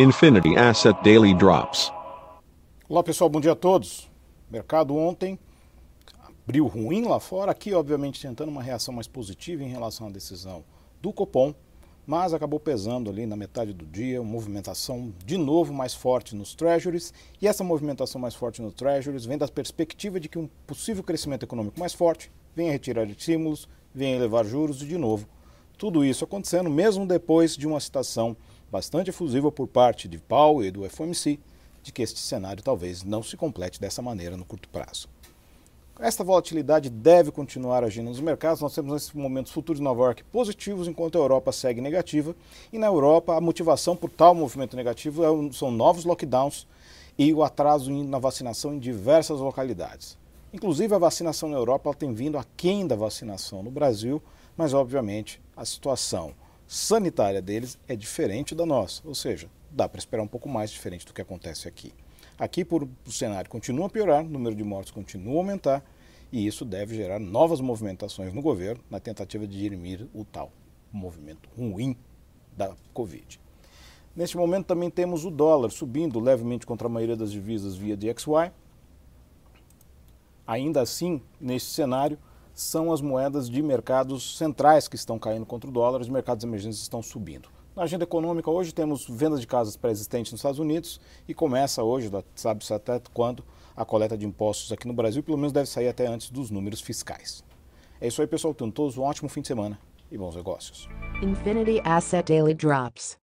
Infinity Asset Daily Drops. Olá pessoal, bom dia a todos. Mercado ontem abriu ruim lá fora, aqui obviamente tentando uma reação mais positiva em relação à decisão do Copom, mas acabou pesando ali na metade do dia, uma movimentação de novo mais forte nos treasuries, e essa movimentação mais forte nos treasuries vem da perspectiva de que um possível crescimento econômico mais forte venha retirar estímulos, venha elevar juros e de novo. Tudo isso acontecendo mesmo depois de uma citação bastante efusiva por parte de Powell e do FOMC de que este cenário talvez não se complete dessa maneira no curto prazo. Esta volatilidade deve continuar agindo nos mercados. Nós temos nesse momento futuros de Nova York positivos, enquanto a Europa segue negativa. E na Europa, a motivação por tal movimento negativo é são novos lockdowns e o atraso na vacinação em diversas localidades. Inclusive, a vacinação na Europa tem vindo aquém da vacinação no Brasil, mas obviamente a situação sanitária deles é diferente da nossa, ou seja, dá para esperar um pouco mais diferente do que acontece aqui. Aqui, por, o cenário continua a piorar, o número de mortos continua a aumentar e isso deve gerar novas movimentações no governo na tentativa de dirimir o tal movimento ruim da Covid. Neste momento também temos o dólar subindo levemente contra a maioria das divisas via DXY. Ainda assim, nesse cenário, são as moedas de mercados centrais que estão caindo contra o dólar, os mercados emergentes estão subindo. Na agenda econômica, hoje temos vendas de casas pré-existentes nos Estados Unidos e começa hoje, sabe-se até quando, a coleta de impostos aqui no Brasil, pelo menos deve sair até antes dos números fiscais. É isso aí, pessoal. Tenham todos um ótimo fim de semana e bons negócios. Infinity Asset Daily Drops.